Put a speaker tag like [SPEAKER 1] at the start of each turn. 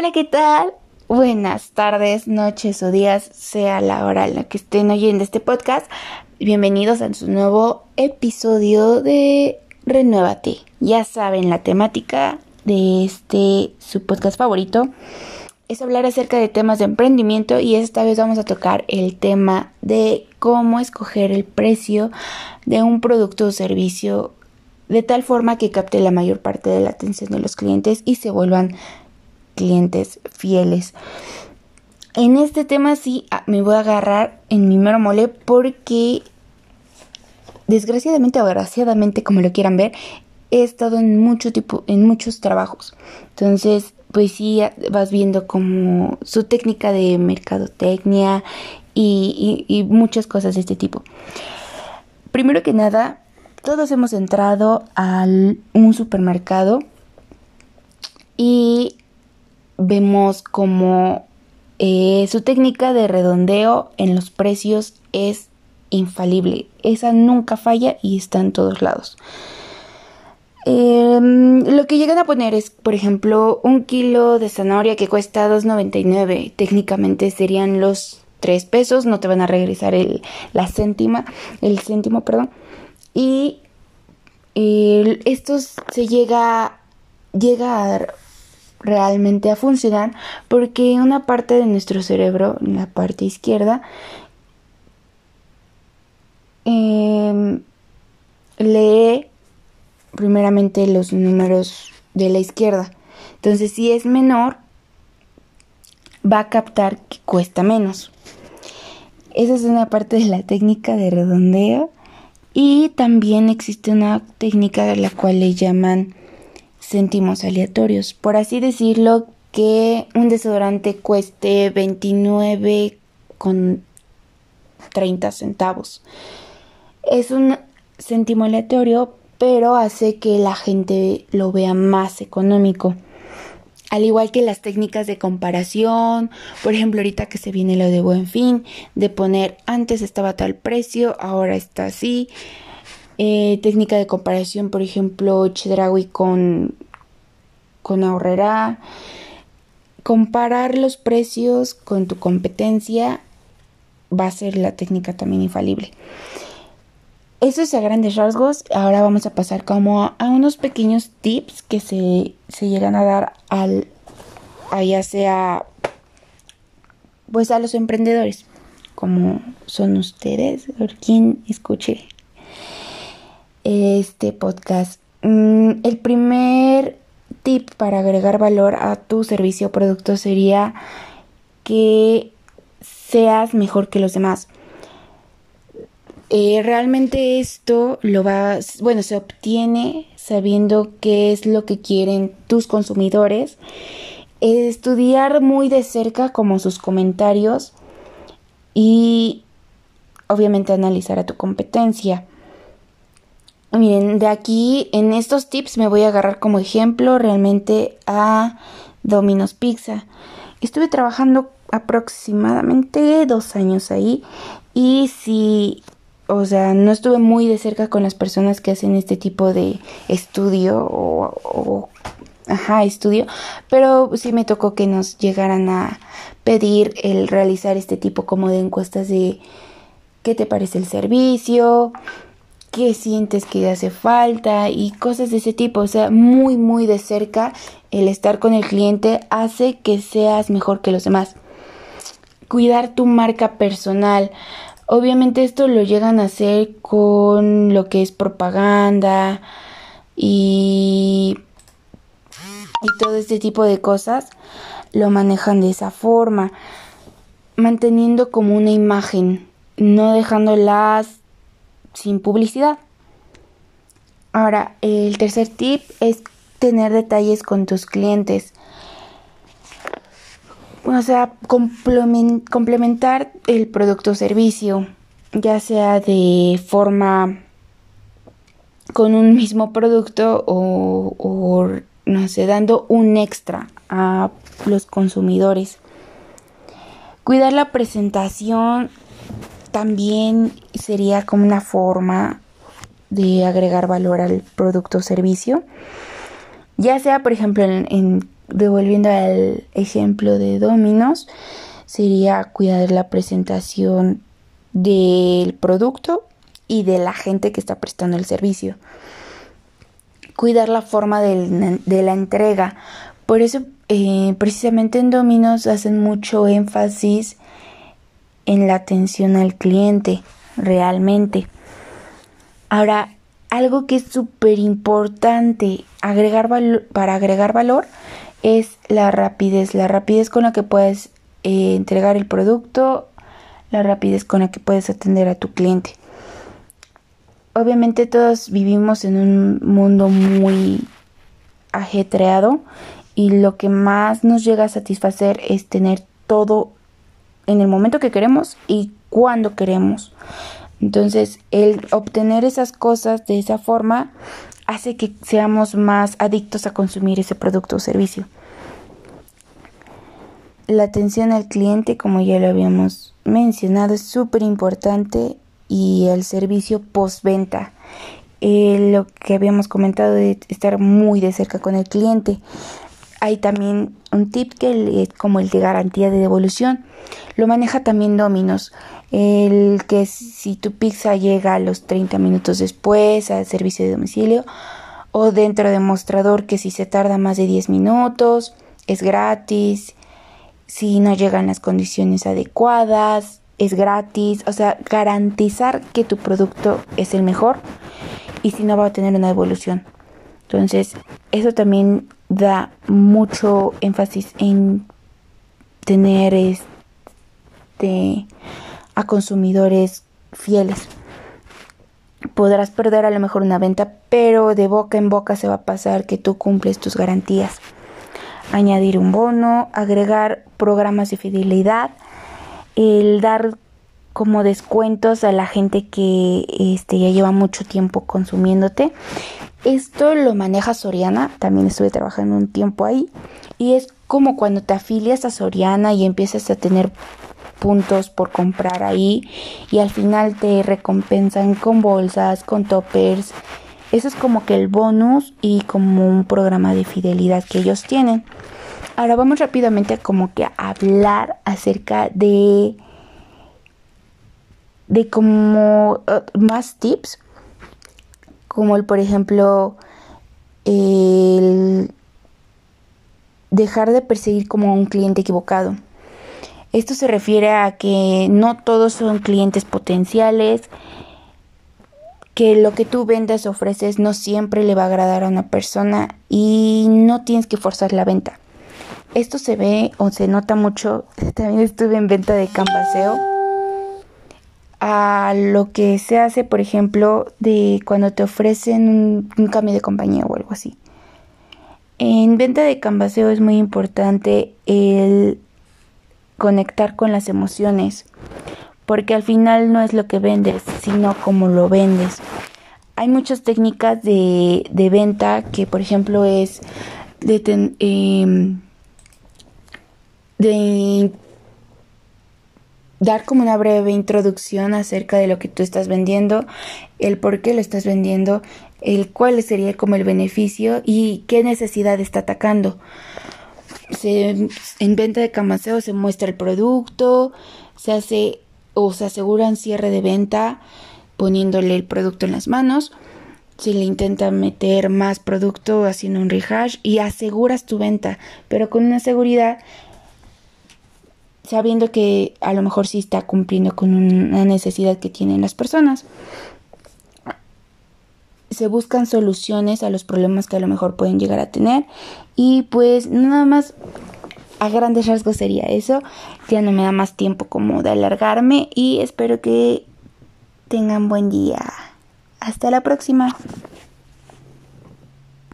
[SPEAKER 1] Hola, ¿qué tal? Buenas tardes, noches o días, sea la hora en la que estén oyendo este podcast. Bienvenidos a su nuevo episodio de Renuévate. Ya saben, la temática de este su podcast favorito es hablar acerca de temas de emprendimiento y esta vez vamos a tocar el tema de cómo escoger el precio de un producto o servicio de tal forma que capte la mayor parte de la atención de los clientes y se vuelvan clientes fieles. En este tema sí ah, me voy a agarrar en mi mero mole porque desgraciadamente o agraciadamente como lo quieran ver, he estado en mucho tipo, en muchos trabajos. Entonces, pues sí vas viendo como su técnica de mercadotecnia y, y muchas cosas de este tipo. Primero que nada, todos hemos entrado a un supermercado y vemos como eh, su técnica de redondeo en los precios es infalible. Esa nunca falla y está en todos lados. Em, lo que llegan a poner es, por ejemplo, un kilo de zanahoria que cuesta 2.99. Técnicamente serían los 3 pesos, no te van a regresar el, la céntima, el céntimo, perdón. Y esto se llega, llega a realmente a funcionar porque una parte de nuestro cerebro, la parte izquierda, em, lee primeramente los números de la izquierda. Entonces, si es menor, va a captar que cuesta menos. Esa es una parte de la técnica de redondeo. Y también existe una técnica de la cual le llaman céntimos aleatorios. Por así decirlo, que un desodorante cueste 29 con 30 centavos. Es un céntimo aleatorio, pero hace que la gente lo vea más económico. Al igual que las técnicas de comparación, por ejemplo, ahorita que se viene lo de buen fin, de poner antes estaba tal precio, ahora está así. Eh, técnica de comparación, por ejemplo, Chedraui con, con Ahorrera. Comparar los precios con tu competencia va a ser la técnica también infalible. Eso es a grandes rasgos. Ahora vamos a pasar como a unos pequeños tips que se, se llegan a dar al, a ya sea, pues a los emprendedores, como son ustedes, por quien escuche este podcast. Mm, el primer tip para agregar valor a tu servicio o producto sería que seas mejor que los demás. Eh, realmente esto lo va, bueno, se obtiene sabiendo qué es lo que quieren tus consumidores, estudiar muy de cerca como sus comentarios y obviamente analizar a tu competencia. Miren, de aquí en estos tips me voy a agarrar como ejemplo realmente a Domino's Pizza. Estuve trabajando aproximadamente dos años ahí y si, o sea, no estuve muy de cerca con las personas que hacen este tipo de estudio o, o ajá, estudio, pero sí me tocó que nos llegaran a pedir el realizar este tipo como de encuestas de qué te parece el servicio, qué sientes que hace falta y cosas de ese tipo. O sea, muy, muy de cerca el estar con el cliente hace que seas mejor que los demás. Cuidar tu marca personal. Obviamente esto lo llegan a hacer con lo que es propaganda y, y todo este tipo de cosas. Lo manejan de esa forma. Manteniendo como una imagen. No dejándolas sin publicidad. Ahora, el tercer tip es tener detalles con tus clientes. O sea, complementar el producto o servicio, ya sea de forma con un mismo producto o, o, no sé, dando un extra a los consumidores. Cuidar la presentación también sería como una forma de agregar valor al producto o servicio. Ya sea, por ejemplo, en, devolviendo al ejemplo de Dominos, sería cuidar la presentación del producto y de la gente que está prestando el servicio. Cuidar la forma de la entrega. Por eso, eh, precisamente en Dominos hacen mucho énfasis en la atención al cliente, realmente. Ahora, algo que es súper importante agregar para agregar valor es la rapidez, la rapidez con la que puedes eh, entregar el producto, la rapidez con la que puedes atender a tu cliente. Obviamente todos vivimos en un mundo muy ajetreado y lo que más nos llega a satisfacer es tener todo en el momento que queremos y cuando queremos. Entonces, el obtener esas cosas de esa forma hace que seamos más adictos a consumir ese producto o servicio. La atención al cliente, como ya lo habíamos mencionado, es súper importante y el servicio postventa. Eh, lo que habíamos comentado de estar muy de cerca con el cliente. Hay también un tip que es como el de garantía de devolución. Lo maneja también Dominos. El que si tu pizza llega a los 30 minutos después al servicio de domicilio o dentro de mostrador que si se tarda más de 10 minutos es gratis. Si no llegan las condiciones adecuadas es gratis. O sea, garantizar que tu producto es el mejor y si no va a tener una devolución. Entonces, eso también da mucho énfasis en tener este a consumidores fieles. Podrás perder a lo mejor una venta, pero de boca en boca se va a pasar que tú cumples tus garantías. Añadir un bono, agregar programas de fidelidad, el dar como descuentos a la gente que este, ya lleva mucho tiempo consumiéndote esto lo maneja Soriana, también estuve trabajando un tiempo ahí y es como cuando te afilias a Soriana y empiezas a tener puntos por comprar ahí y al final te recompensan con bolsas, con toppers. Eso es como que el bonus y como un programa de fidelidad que ellos tienen. Ahora vamos rápidamente a como que hablar acerca de de como uh, más tips como el, por ejemplo, el dejar de perseguir como un cliente equivocado. Esto se refiere a que no todos son clientes potenciales, que lo que tú vendes ofreces no siempre le va a agradar a una persona y no tienes que forzar la venta. Esto se ve o se nota mucho. También estuve en venta de canvaseo a lo que se hace, por ejemplo, de cuando te ofrecen un, cambio de compañía o algo así. En venta de canvaseo es muy importante el conectar con las emociones, porque al final no es lo que vendes, sino cómo lo vendes. Hay muchas técnicas de, de venta que, por ejemplo, es de, eh, de dar como una breve introducción acerca de lo que tú estás vendiendo, el por qué lo estás vendiendo, el cuál sería como el beneficio y qué necesidad está atacando. en venta de camaseo se muestra el producto, se hace o se asegura un cierre de venta poniéndole el producto en las manos. Se le intenta meter más producto haciendo un rehash y aseguras tu venta, pero con una seguridad sabiendo que a lo mejor sí está cumpliendo con una necesidad que tienen las personas. Se buscan soluciones a los problemas que a lo mejor pueden llegar a tener y pues nada más a grandes rasgos sería eso. Ya no me da más tiempo como de alargarme y espero que tengan buen día. Hasta la próxima.